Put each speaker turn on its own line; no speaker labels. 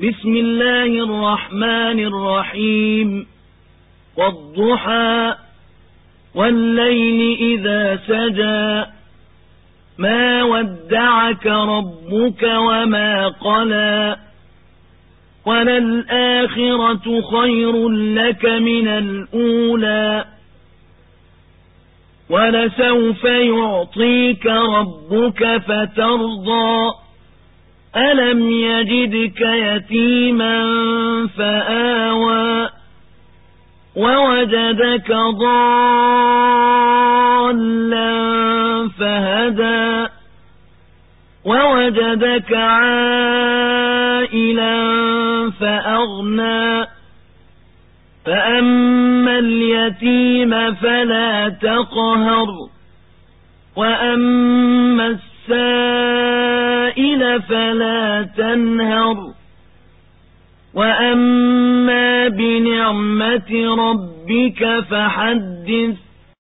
بسم الله الرحمن الرحيم والضحى والليل إذا سجى ما ودعك ربك وما قلى وللآخرة خير لك من الأولى ولسوف يعطيك ربك فترضى ألم يجدك يتيما فآوى ووجدك ضالا فهدى ووجدك عائلا فأغنى فأما اليتيم فلا تقهر وأما السائل فلا تنهر. وأما بنعمة ربك فحدث